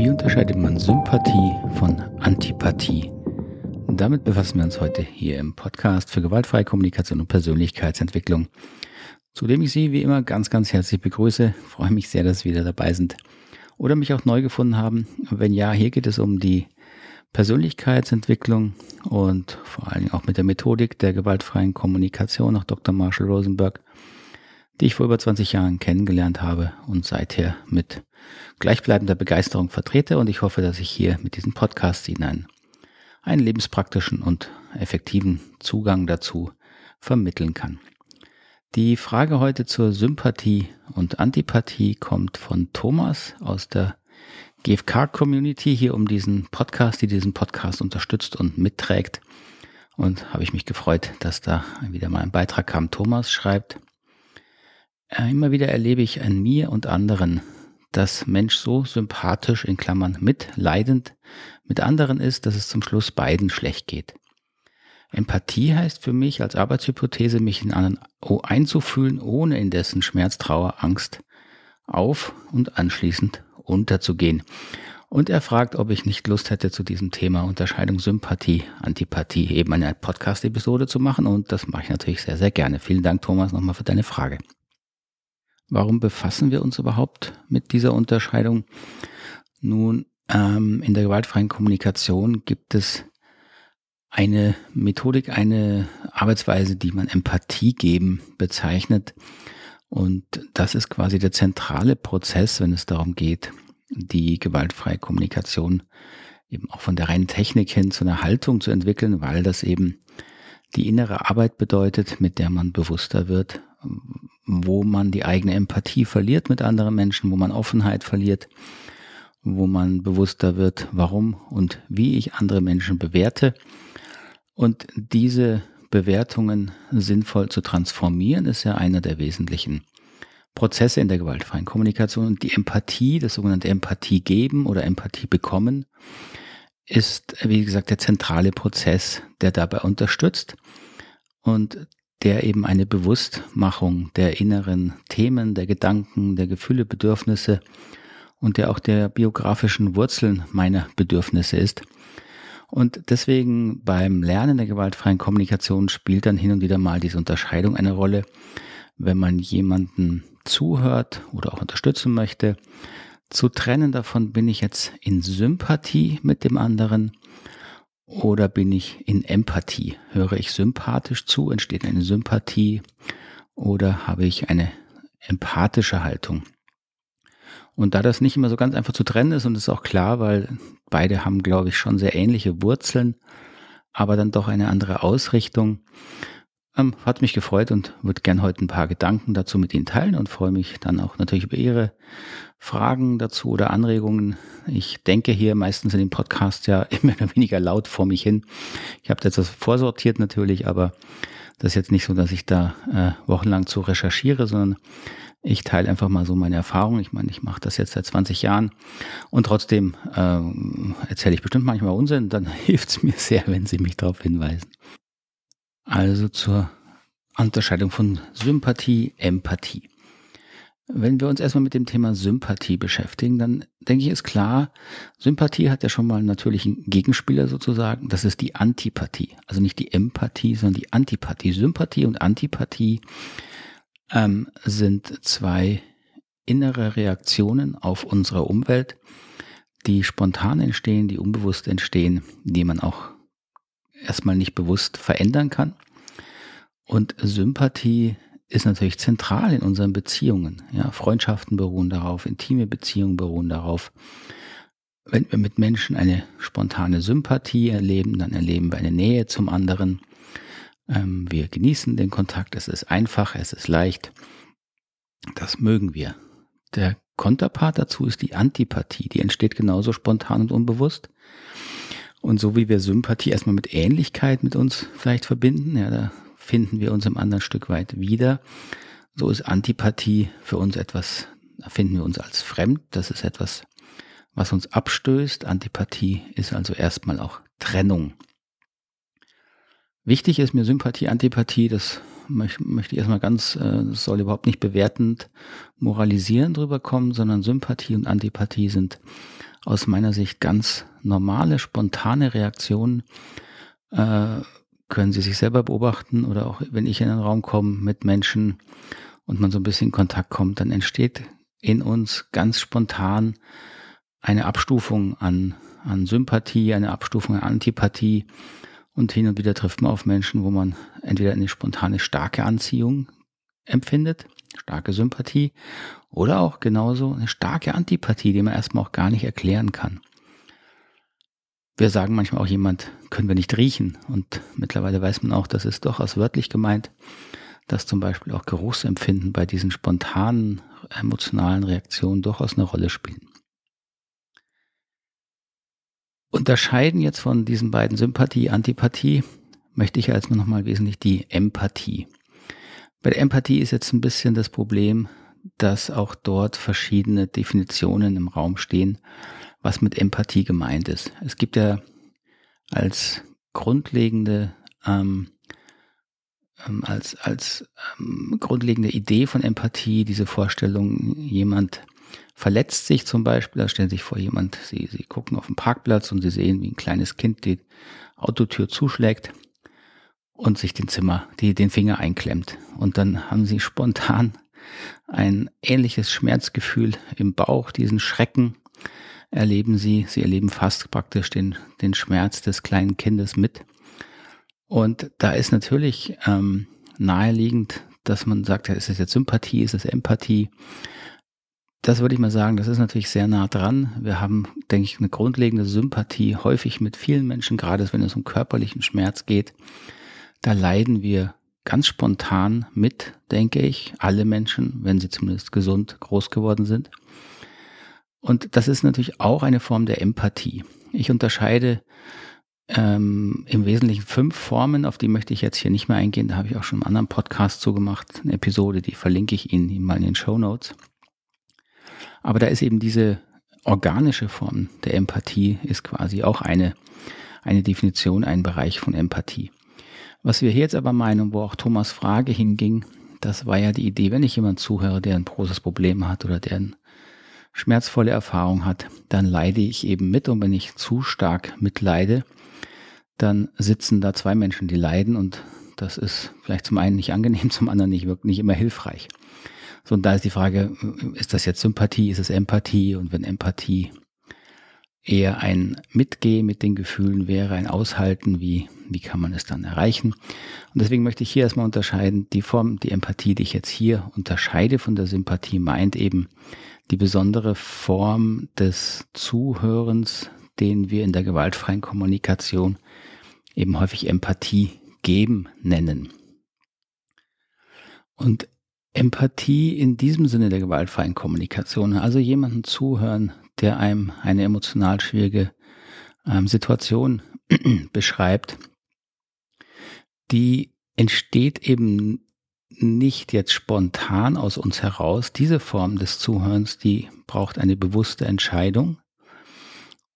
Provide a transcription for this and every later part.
Wie unterscheidet man Sympathie von Antipathie? Damit befassen wir uns heute hier im Podcast für gewaltfreie Kommunikation und Persönlichkeitsentwicklung, zu dem ich Sie wie immer ganz, ganz herzlich begrüße. Ich freue mich sehr, dass Sie wieder dabei sind oder mich auch neu gefunden haben. Wenn ja, hier geht es um die Persönlichkeitsentwicklung und vor allen Dingen auch mit der Methodik der gewaltfreien Kommunikation nach Dr. Marshall Rosenberg, die ich vor über 20 Jahren kennengelernt habe und seither mit gleichbleibender Begeisterung vertrete. Und ich hoffe, dass ich hier mit diesem Podcast Ihnen einen, einen lebenspraktischen und effektiven Zugang dazu vermitteln kann. Die Frage heute zur Sympathie und Antipathie kommt von Thomas aus der GFK-Community hier um diesen Podcast, die diesen Podcast unterstützt und mitträgt. Und habe ich mich gefreut, dass da wieder mal ein Beitrag kam. Thomas schreibt, immer wieder erlebe ich an mir und anderen, dass Mensch so sympathisch in Klammern mitleidend mit anderen ist, dass es zum Schluss beiden schlecht geht. Empathie heißt für mich als Arbeitshypothese, mich in anderen einzufühlen, ohne in dessen Schmerz, Trauer, Angst auf und anschließend unterzugehen. Und er fragt, ob ich nicht Lust hätte, zu diesem Thema Unterscheidung Sympathie, Antipathie eben eine Podcast-Episode zu machen. Und das mache ich natürlich sehr, sehr gerne. Vielen Dank, Thomas, nochmal für deine Frage. Warum befassen wir uns überhaupt mit dieser Unterscheidung? Nun, ähm, in der gewaltfreien Kommunikation gibt es eine Methodik, eine Arbeitsweise, die man Empathie geben bezeichnet. Und das ist quasi der zentrale Prozess, wenn es darum geht, die gewaltfreie Kommunikation eben auch von der reinen Technik hin zu einer Haltung zu entwickeln, weil das eben die innere Arbeit bedeutet, mit der man bewusster wird, wo man die eigene Empathie verliert mit anderen Menschen, wo man Offenheit verliert, wo man bewusster wird, warum und wie ich andere Menschen bewerte und diese Bewertungen sinnvoll zu transformieren, ist ja einer der wesentlichen Prozesse in der gewaltfreien Kommunikation. Und die Empathie, das sogenannte Empathie geben oder Empathie bekommen, ist, wie gesagt, der zentrale Prozess, der dabei unterstützt und der eben eine Bewusstmachung der inneren Themen, der Gedanken, der Gefühle, Bedürfnisse und der auch der biografischen Wurzeln meiner Bedürfnisse ist. Und deswegen beim Lernen der gewaltfreien Kommunikation spielt dann hin und wieder mal diese Unterscheidung eine Rolle, wenn man jemanden zuhört oder auch unterstützen möchte, zu trennen davon, bin ich jetzt in Sympathie mit dem anderen oder bin ich in Empathie? Höre ich sympathisch zu, entsteht eine Sympathie oder habe ich eine empathische Haltung? Und da das nicht immer so ganz einfach zu trennen ist und ist auch klar, weil beide haben, glaube ich, schon sehr ähnliche Wurzeln, aber dann doch eine andere Ausrichtung, ähm, hat mich gefreut und würde gern heute ein paar Gedanken dazu mit Ihnen teilen und freue mich dann auch natürlich über Ihre Fragen dazu oder Anregungen. Ich denke hier meistens in dem Podcast ja immer weniger laut vor mich hin. Ich habe das vorsortiert natürlich, aber das ist jetzt nicht so, dass ich da äh, wochenlang zu recherchiere, sondern ich teile einfach mal so meine Erfahrungen. Ich meine, ich mache das jetzt seit 20 Jahren und trotzdem ähm, erzähle ich bestimmt manchmal Unsinn. Dann hilft es mir sehr, wenn Sie mich darauf hinweisen. Also zur Unterscheidung von Sympathie, Empathie. Wenn wir uns erstmal mit dem Thema Sympathie beschäftigen, dann denke ich, ist klar, Sympathie hat ja schon mal einen natürlichen Gegenspieler sozusagen. Das ist die Antipathie. Also nicht die Empathie, sondern die Antipathie. Sympathie und Antipathie ähm, sind zwei innere Reaktionen auf unsere Umwelt, die spontan entstehen, die unbewusst entstehen, die man auch erstmal nicht bewusst verändern kann. Und Sympathie ist natürlich zentral in unseren Beziehungen. Ja, Freundschaften beruhen darauf, intime Beziehungen beruhen darauf. Wenn wir mit Menschen eine spontane Sympathie erleben, dann erleben wir eine Nähe zum anderen. Ähm, wir genießen den Kontakt, es ist einfach, es ist leicht. Das mögen wir. Der Konterpart dazu ist die Antipathie, die entsteht genauso spontan und unbewusst. Und so wie wir Sympathie erstmal mit Ähnlichkeit mit uns vielleicht verbinden, ja, da finden wir uns im anderen Stück weit wieder. So ist Antipathie für uns etwas, da finden wir uns als fremd. Das ist etwas, was uns abstößt. Antipathie ist also erstmal auch Trennung. Wichtig ist mir Sympathie, Antipathie, das möchte, ich erstmal ganz, äh, das soll überhaupt nicht bewertend, moralisierend drüber kommen, sondern Sympathie und Antipathie sind aus meiner Sicht ganz normale, spontane Reaktionen. Äh, können Sie sich selber beobachten oder auch wenn ich in einen Raum komme mit Menschen und man so ein bisschen in Kontakt kommt, dann entsteht in uns ganz spontan eine Abstufung an, an Sympathie, eine Abstufung an Antipathie und hin und wieder trifft man auf Menschen, wo man entweder eine spontane starke Anziehung empfindet, starke Sympathie oder auch genauso eine starke Antipathie, die man erstmal auch gar nicht erklären kann. Wir sagen manchmal auch jemand, können wir nicht riechen. Und mittlerweile weiß man auch, das ist durchaus wörtlich gemeint, dass zum Beispiel auch Geruchsempfinden bei diesen spontanen emotionalen Reaktionen durchaus eine Rolle spielen. Unterscheiden jetzt von diesen beiden Sympathie, Antipathie, möchte ich als nochmal wesentlich die Empathie. Bei der Empathie ist jetzt ein bisschen das Problem, dass auch dort verschiedene Definitionen im Raum stehen was mit Empathie gemeint ist. Es gibt ja als grundlegende ähm, ähm, als als ähm, grundlegende Idee von Empathie diese Vorstellung, jemand verletzt sich zum Beispiel, da stellen Sie sich vor, jemand, Sie, Sie gucken auf den Parkplatz und Sie sehen, wie ein kleines Kind die Autotür zuschlägt und sich den Zimmer, die, den Finger einklemmt. Und dann haben Sie spontan ein ähnliches Schmerzgefühl im Bauch, diesen Schrecken erleben sie, sie erleben fast praktisch den, den Schmerz des kleinen Kindes mit. Und da ist natürlich ähm, naheliegend, dass man sagt, ja, ist es jetzt Sympathie, ist es Empathie? Das würde ich mal sagen, das ist natürlich sehr nah dran. Wir haben, denke ich, eine grundlegende Sympathie häufig mit vielen Menschen, gerade wenn es um körperlichen Schmerz geht. Da leiden wir ganz spontan mit, denke ich, alle Menschen, wenn sie zumindest gesund groß geworden sind. Und das ist natürlich auch eine Form der Empathie. Ich unterscheide ähm, im Wesentlichen fünf Formen, auf die möchte ich jetzt hier nicht mehr eingehen. Da habe ich auch schon einen anderen Podcast zugemacht, eine Episode, die verlinke ich Ihnen mal in den Show Notes. Aber da ist eben diese organische Form der Empathie, ist quasi auch eine, eine Definition, ein Bereich von Empathie. Was wir hier jetzt aber meinen, wo auch Thomas Frage hinging, das war ja die Idee, wenn ich jemand zuhöre, der ein großes Problem hat oder der ein schmerzvolle Erfahrung hat, dann leide ich eben mit und wenn ich zu stark mitleide, dann sitzen da zwei Menschen, die leiden und das ist vielleicht zum einen nicht angenehm, zum anderen nicht wirklich nicht immer hilfreich. So, und da ist die Frage, ist das jetzt Sympathie, ist es Empathie? Und wenn Empathie eher ein Mitgehen mit den Gefühlen wäre, ein Aushalten, wie, wie kann man es dann erreichen? Und deswegen möchte ich hier erstmal unterscheiden, die Form, die Empathie, die ich jetzt hier unterscheide von der Sympathie, meint eben die besondere Form des Zuhörens, den wir in der gewaltfreien Kommunikation eben häufig Empathie geben nennen. Und Empathie in diesem Sinne der gewaltfreien Kommunikation, also jemanden zuhören, der einem eine emotional schwierige ähm, Situation beschreibt, die entsteht eben nicht jetzt spontan aus uns heraus. Diese Form des Zuhörens, die braucht eine bewusste Entscheidung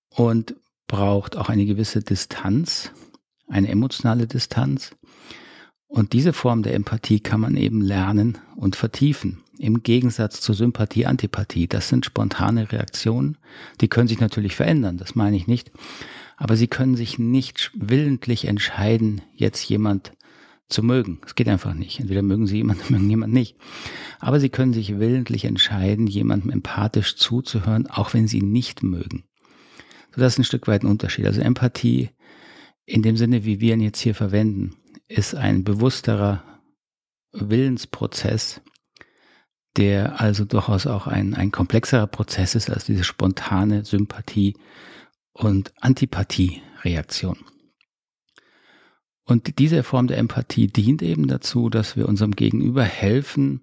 und braucht auch eine gewisse Distanz, eine emotionale Distanz. Und diese Form der Empathie kann man eben lernen und vertiefen. Im Gegensatz zur Sympathie, Antipathie. Das sind spontane Reaktionen. Die können sich natürlich verändern, das meine ich nicht. Aber sie können sich nicht willentlich entscheiden, jetzt jemand zu mögen. Es geht einfach nicht. Entweder mögen sie jemanden, mögen jemanden nicht. Aber sie können sich willentlich entscheiden, jemandem empathisch zuzuhören, auch wenn sie ihn nicht mögen. So, das ist ein Stück weit ein Unterschied. Also Empathie in dem Sinne, wie wir ihn jetzt hier verwenden, ist ein bewussterer Willensprozess, der also durchaus auch ein, ein komplexerer Prozess ist als diese spontane Sympathie und Antipathie-Reaktion. Und diese Form der Empathie dient eben dazu, dass wir unserem Gegenüber helfen,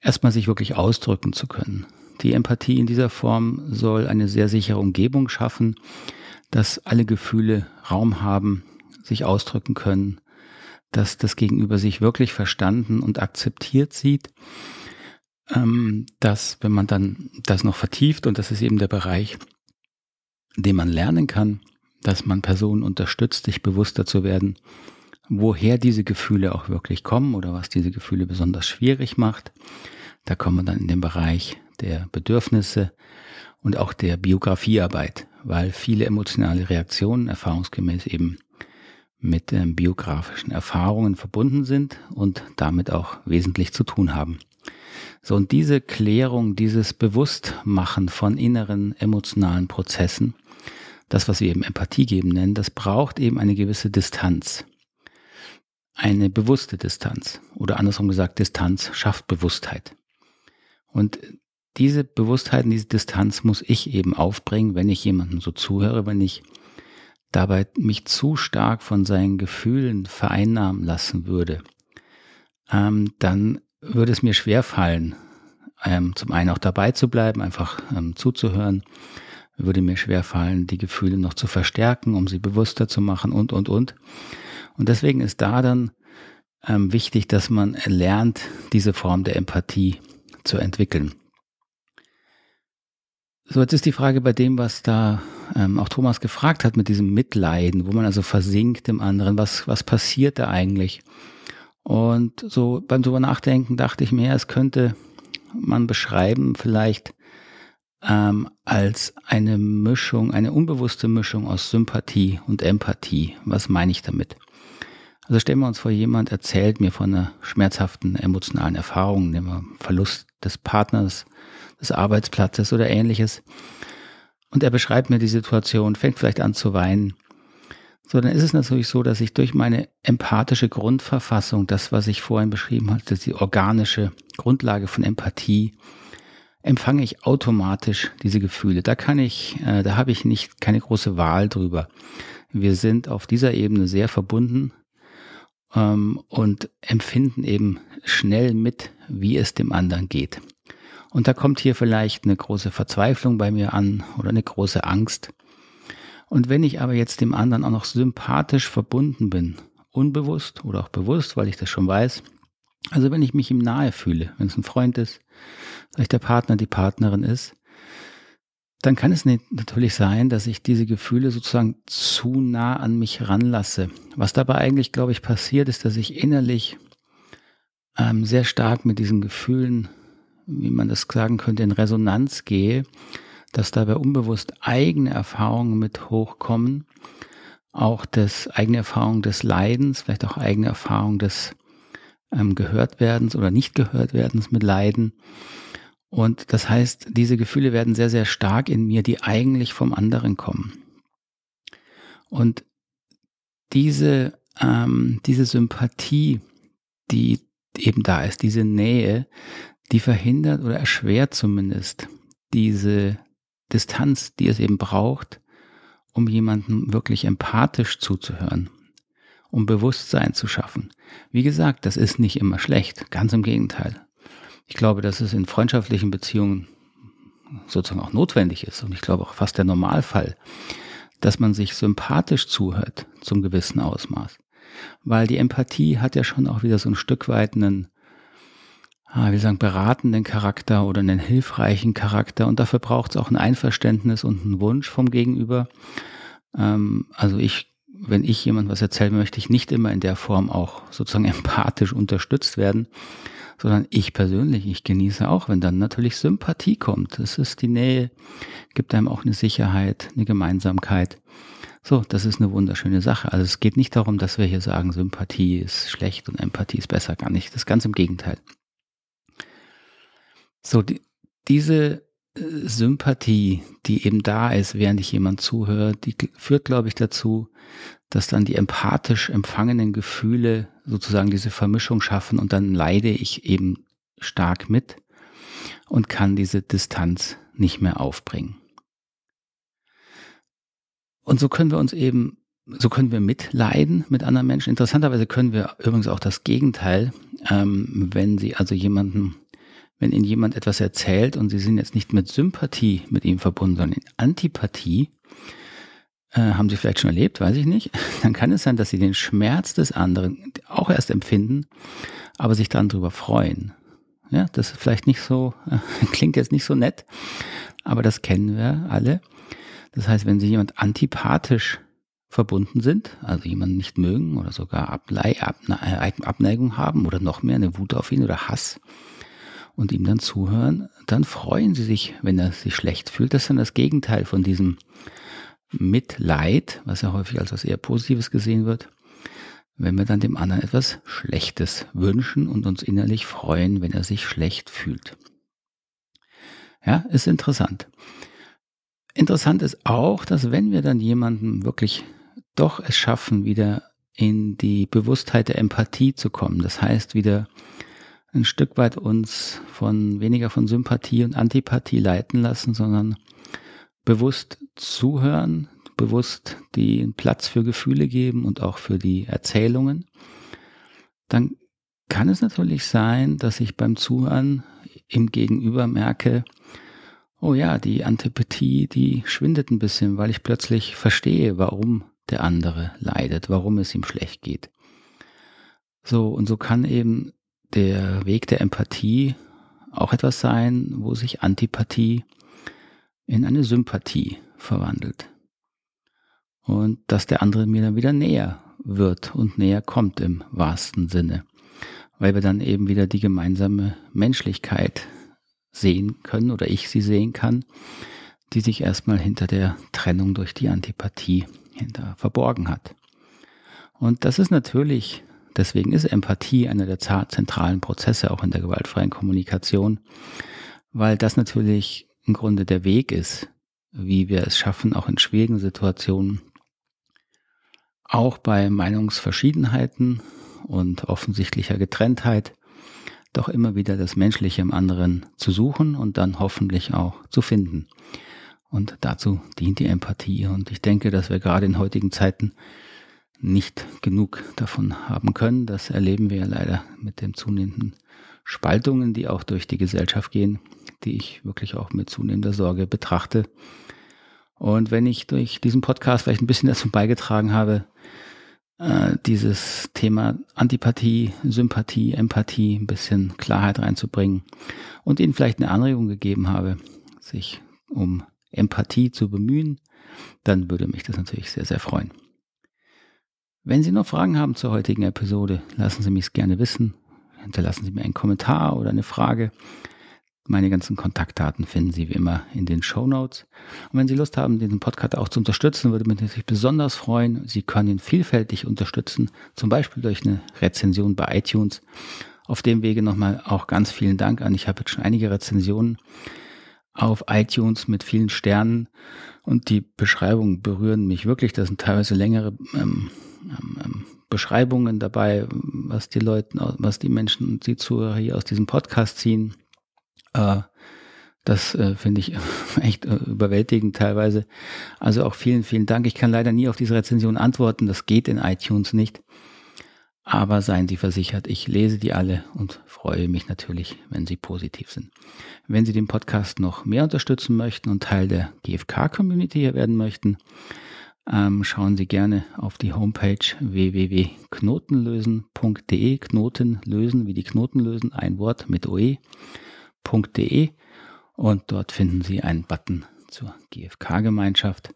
erstmal sich wirklich ausdrücken zu können. Die Empathie in dieser Form soll eine sehr sichere Umgebung schaffen, dass alle Gefühle Raum haben, sich ausdrücken können, dass das Gegenüber sich wirklich verstanden und akzeptiert sieht, ähm, dass wenn man dann das noch vertieft, und das ist eben der Bereich, den man lernen kann, dass man Personen unterstützt, sich bewusster zu werden, woher diese Gefühle auch wirklich kommen oder was diese Gefühle besonders schwierig macht. Da kommen wir dann in den Bereich der Bedürfnisse und auch der Biografiearbeit, weil viele emotionale Reaktionen erfahrungsgemäß eben mit ähm, biografischen Erfahrungen verbunden sind und damit auch wesentlich zu tun haben. So, und diese Klärung, dieses Bewusstmachen von inneren emotionalen Prozessen, das, was wir eben Empathie geben nennen, das braucht eben eine gewisse Distanz. Eine bewusste Distanz. Oder andersrum gesagt, Distanz schafft Bewusstheit. Und diese Bewusstheit diese Distanz muss ich eben aufbringen, wenn ich jemandem so zuhöre, wenn ich dabei mich zu stark von seinen Gefühlen vereinnahmen lassen würde, ähm, dann würde es mir schwer fallen, ähm, zum einen auch dabei zu bleiben, einfach ähm, zuzuhören, würde mir schwer fallen, die Gefühle noch zu verstärken, um sie bewusster zu machen und, und, und. Und deswegen ist da dann ähm, wichtig, dass man lernt, diese Form der Empathie zu entwickeln. So, jetzt ist die Frage bei dem, was da ähm, auch Thomas gefragt hat mit diesem Mitleiden, wo man also versinkt im anderen, was, was passiert da eigentlich? Und so beim drüber nachdenken dachte ich mir, es könnte man beschreiben vielleicht ähm, als eine Mischung, eine unbewusste Mischung aus Sympathie und Empathie. Was meine ich damit? Also stellen wir uns vor, jemand erzählt mir von einer schmerzhaften emotionalen Erfahrung, nehmen wir Verlust des Partners, des Arbeitsplatzes oder ähnliches. Und er beschreibt mir die Situation, fängt vielleicht an zu weinen. So, dann ist es natürlich so, dass ich durch meine empathische Grundverfassung, das, was ich vorhin beschrieben hatte, die organische Grundlage von Empathie, empfange ich automatisch diese Gefühle. Da kann ich, äh, da habe ich nicht keine große Wahl drüber. Wir sind auf dieser Ebene sehr verbunden ähm, und empfinden eben schnell mit, wie es dem anderen geht. Und da kommt hier vielleicht eine große Verzweiflung bei mir an oder eine große Angst. Und wenn ich aber jetzt dem anderen auch noch sympathisch verbunden bin, unbewusst oder auch bewusst, weil ich das schon weiß, also wenn ich mich ihm nahe fühle, wenn es ein Freund ist, vielleicht der Partner, die Partnerin ist, dann kann es natürlich sein, dass ich diese Gefühle sozusagen zu nah an mich ranlasse. Was dabei eigentlich, glaube ich, passiert, ist, dass ich innerlich ähm, sehr stark mit diesen Gefühlen wie man das sagen könnte, in Resonanz gehe, dass dabei unbewusst eigene Erfahrungen mit hochkommen, auch das eigene Erfahrung des Leidens, vielleicht auch eigene Erfahrung des ähm, Gehörtwerdens oder nicht Gehörtwerdens mit Leiden. Und das heißt, diese Gefühle werden sehr, sehr stark in mir, die eigentlich vom anderen kommen. Und diese, ähm, diese Sympathie, die eben da ist, diese Nähe, die verhindert oder erschwert zumindest diese Distanz, die es eben braucht, um jemandem wirklich empathisch zuzuhören, um Bewusstsein zu schaffen. Wie gesagt, das ist nicht immer schlecht, ganz im Gegenteil. Ich glaube, dass es in freundschaftlichen Beziehungen sozusagen auch notwendig ist und ich glaube auch fast der Normalfall, dass man sich sympathisch zuhört zum gewissen Ausmaß. Weil die Empathie hat ja schon auch wieder so ein Stück weit einen ah, wie sagen, beratenden Charakter oder einen hilfreichen Charakter. Und dafür braucht es auch ein Einverständnis und einen Wunsch vom Gegenüber. Ähm, also ich, wenn ich jemand was erzählen möchte, ich nicht immer in der Form auch sozusagen empathisch unterstützt werden, sondern ich persönlich, ich genieße auch, wenn dann natürlich Sympathie kommt. Es ist die Nähe, gibt einem auch eine Sicherheit, eine Gemeinsamkeit. So, das ist eine wunderschöne Sache. Also es geht nicht darum, dass wir hier sagen, Sympathie ist schlecht und Empathie ist besser, gar nicht. Das ist ganz im Gegenteil. So, die, diese äh, Sympathie, die eben da ist, während ich jemand zuhöre, die führt, glaube ich, dazu, dass dann die empathisch empfangenen Gefühle sozusagen diese Vermischung schaffen und dann leide ich eben stark mit und kann diese Distanz nicht mehr aufbringen. Und so können wir uns eben, so können wir mitleiden mit anderen Menschen. Interessanterweise können wir übrigens auch das Gegenteil, ähm, wenn Sie also jemanden wenn Ihnen jemand etwas erzählt und Sie sind jetzt nicht mit Sympathie mit ihm verbunden, sondern in Antipathie, äh, haben Sie vielleicht schon erlebt, weiß ich nicht, dann kann es sein, dass Sie den Schmerz des anderen auch erst empfinden, aber sich dann darüber freuen. Ja, das ist vielleicht nicht so, äh, klingt jetzt nicht so nett, aber das kennen wir alle. Das heißt, wenn Sie jemand antipathisch verbunden sind, also jemanden nicht mögen oder sogar Ablei, Abneigung haben oder noch mehr eine Wut auf ihn oder Hass, und ihm dann zuhören, dann freuen sie sich, wenn er sich schlecht fühlt. Das ist dann das Gegenteil von diesem Mitleid, was ja häufig als was eher Positives gesehen wird, wenn wir dann dem anderen etwas Schlechtes wünschen und uns innerlich freuen, wenn er sich schlecht fühlt. Ja, ist interessant. Interessant ist auch, dass wenn wir dann jemandem wirklich doch es schaffen, wieder in die Bewusstheit der Empathie zu kommen, das heißt wieder ein Stück weit uns von weniger von Sympathie und Antipathie leiten lassen, sondern bewusst zuhören, bewusst den Platz für Gefühle geben und auch für die Erzählungen, dann kann es natürlich sein, dass ich beim Zuhören im Gegenüber merke, oh ja, die Antipathie, die schwindet ein bisschen, weil ich plötzlich verstehe, warum der andere leidet, warum es ihm schlecht geht. So, und so kann eben der Weg der Empathie auch etwas sein, wo sich Antipathie in eine Sympathie verwandelt. Und dass der andere mir dann wieder näher wird und näher kommt im wahrsten Sinne, weil wir dann eben wieder die gemeinsame Menschlichkeit sehen können oder ich sie sehen kann, die sich erstmal hinter der Trennung durch die Antipathie hinter verborgen hat. Und das ist natürlich, deswegen ist Empathie einer der zentralen Prozesse auch in der gewaltfreien Kommunikation, weil das natürlich im Grunde der Weg ist, wie wir es schaffen, auch in schwierigen Situationen, auch bei Meinungsverschiedenheiten und offensichtlicher Getrenntheit, doch immer wieder das Menschliche im anderen zu suchen und dann hoffentlich auch zu finden. Und dazu dient die Empathie. Und ich denke, dass wir gerade in heutigen Zeiten nicht genug davon haben können. Das erleben wir ja leider mit den zunehmenden Spaltungen, die auch durch die Gesellschaft gehen, die ich wirklich auch mit zunehmender Sorge betrachte. Und wenn ich durch diesen Podcast vielleicht ein bisschen dazu beigetragen habe, äh, dieses Thema Antipathie, Sympathie, Empathie, ein bisschen Klarheit reinzubringen und ihnen vielleicht eine Anregung gegeben habe, sich um Empathie zu bemühen, dann würde mich das natürlich sehr, sehr freuen. Wenn Sie noch Fragen haben zur heutigen Episode, lassen Sie mich es gerne wissen. Hinterlassen Sie mir einen Kommentar oder eine Frage. Meine ganzen Kontaktdaten finden Sie wie immer in den Show Notes. Und wenn Sie Lust haben, diesen Podcast auch zu unterstützen, würde mich natürlich besonders freuen. Sie können ihn vielfältig unterstützen, zum Beispiel durch eine Rezension bei iTunes. Auf dem Wege nochmal auch ganz vielen Dank an. Ich habe jetzt schon einige Rezensionen auf iTunes mit vielen Sternen und die Beschreibungen berühren mich wirklich. Da sind teilweise längere ähm, ähm, ähm Beschreibungen dabei, was die Leute, was die Menschen, die Zuhörer hier aus diesem Podcast ziehen. Äh, das äh, finde ich echt äh, überwältigend teilweise. Also auch vielen, vielen Dank. Ich kann leider nie auf diese Rezension antworten. Das geht in iTunes nicht. Aber seien Sie versichert, ich lese die alle und freue mich natürlich, wenn sie positiv sind. Wenn Sie den Podcast noch mehr unterstützen möchten und Teil der GFK-Community hier werden möchten, ähm, schauen Sie gerne auf die Homepage www.knotenlösen.de, Knoten lösen wie die Knoten lösen, ein Wort mit OE gfk.de und dort finden Sie einen Button zur GFK-Gemeinschaft.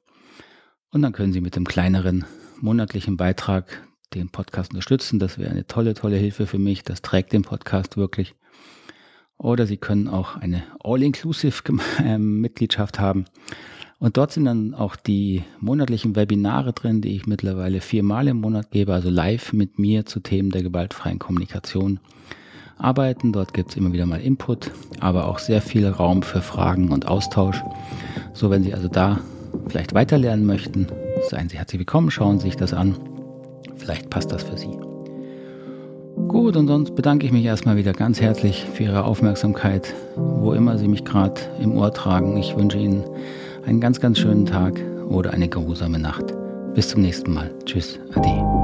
Und dann können Sie mit dem kleineren monatlichen Beitrag den Podcast unterstützen. Das wäre eine tolle, tolle Hilfe für mich. Das trägt den Podcast wirklich. Oder Sie können auch eine All-Inclusive-Mitgliedschaft haben. Und dort sind dann auch die monatlichen Webinare drin, die ich mittlerweile viermal im Monat gebe, also live mit mir zu Themen der gewaltfreien Kommunikation arbeiten. Dort gibt es immer wieder mal Input, aber auch sehr viel Raum für Fragen und Austausch. So, wenn Sie also da vielleicht weiterlernen möchten, seien Sie herzlich willkommen, schauen Sie sich das an. Vielleicht passt das für Sie. Gut, und sonst bedanke ich mich erstmal wieder ganz herzlich für Ihre Aufmerksamkeit, wo immer Sie mich gerade im Ohr tragen. Ich wünsche Ihnen einen ganz, ganz schönen Tag oder eine geruhsame Nacht. Bis zum nächsten Mal. Tschüss, Ade.